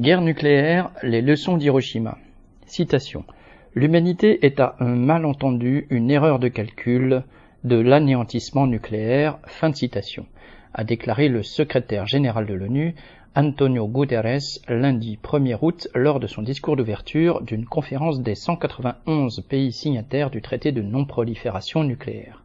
Guerre nucléaire, les leçons d'Hiroshima. Citation. L'humanité est à un malentendu, une erreur de calcul de l'anéantissement nucléaire. Fin de citation. A déclaré le secrétaire général de l'ONU, Antonio Guterres, lundi 1er août, lors de son discours d'ouverture d'une conférence des 191 pays signataires du traité de non-prolifération nucléaire.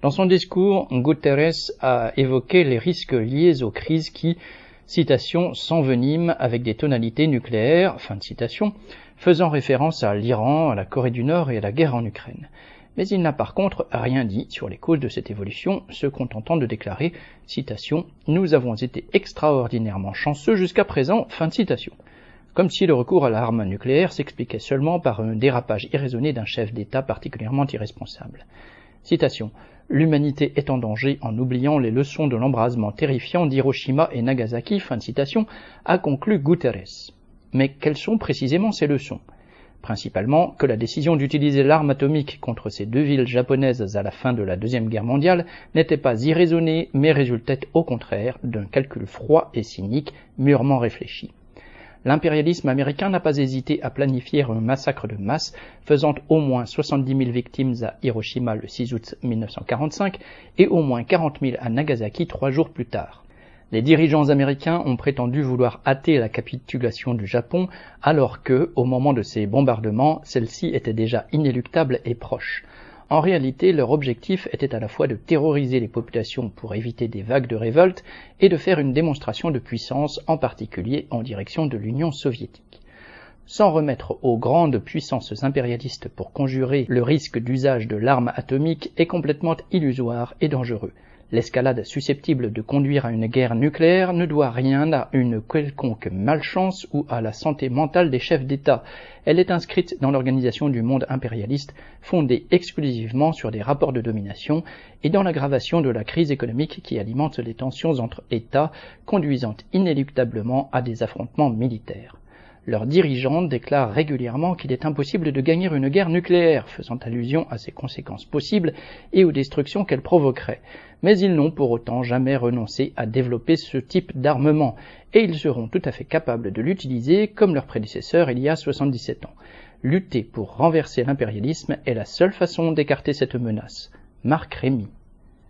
Dans son discours, Guterres a évoqué les risques liés aux crises qui, citation, s'envenime avec des tonalités nucléaires, fin de citation, faisant référence à l'Iran, à la Corée du Nord et à la guerre en Ukraine. Mais il n'a par contre rien dit sur les causes de cette évolution, se contentant de déclarer, citation, Nous avons été extraordinairement chanceux jusqu'à présent, fin de citation. Comme si le recours à l'arme nucléaire s'expliquait seulement par un dérapage irraisonné d'un chef d'État particulièrement irresponsable. Citation. L'humanité est en danger en oubliant les leçons de l'embrasement terrifiant d'Hiroshima et Nagasaki, fin de citation, a conclu Guterres. Mais quelles sont précisément ces leçons? Principalement que la décision d'utiliser l'arme atomique contre ces deux villes japonaises à la fin de la Deuxième Guerre mondiale n'était pas irraisonnée, mais résultait au contraire d'un calcul froid et cynique, mûrement réfléchi l'impérialisme américain n'a pas hésité à planifier un massacre de masse faisant au moins 70 000 victimes à Hiroshima le 6 août 1945 et au moins 40 000 à Nagasaki trois jours plus tard. Les dirigeants américains ont prétendu vouloir hâter la capitulation du Japon alors que, au moment de ces bombardements, celle-ci était déjà inéluctable et proche. En réalité, leur objectif était à la fois de terroriser les populations pour éviter des vagues de révolte et de faire une démonstration de puissance, en particulier en direction de l'Union soviétique. Sans remettre aux grandes puissances impérialistes pour conjurer le risque d'usage de l'arme atomique est complètement illusoire et dangereux. L'escalade susceptible de conduire à une guerre nucléaire ne doit rien à une quelconque malchance ou à la santé mentale des chefs d'État. Elle est inscrite dans l'organisation du monde impérialiste, fondée exclusivement sur des rapports de domination et dans l'aggravation de la crise économique qui alimente les tensions entre États, conduisant inéluctablement à des affrontements militaires. Leurs dirigeants déclarent régulièrement qu'il est impossible de gagner une guerre nucléaire, faisant allusion à ses conséquences possibles et aux destructions qu'elle provoquerait. Mais ils n'ont pour autant jamais renoncé à développer ce type d'armement, et ils seront tout à fait capables de l'utiliser comme leurs prédécesseurs il y a 77 ans. Lutter pour renverser l'impérialisme est la seule façon d'écarter cette menace. Marc Rémy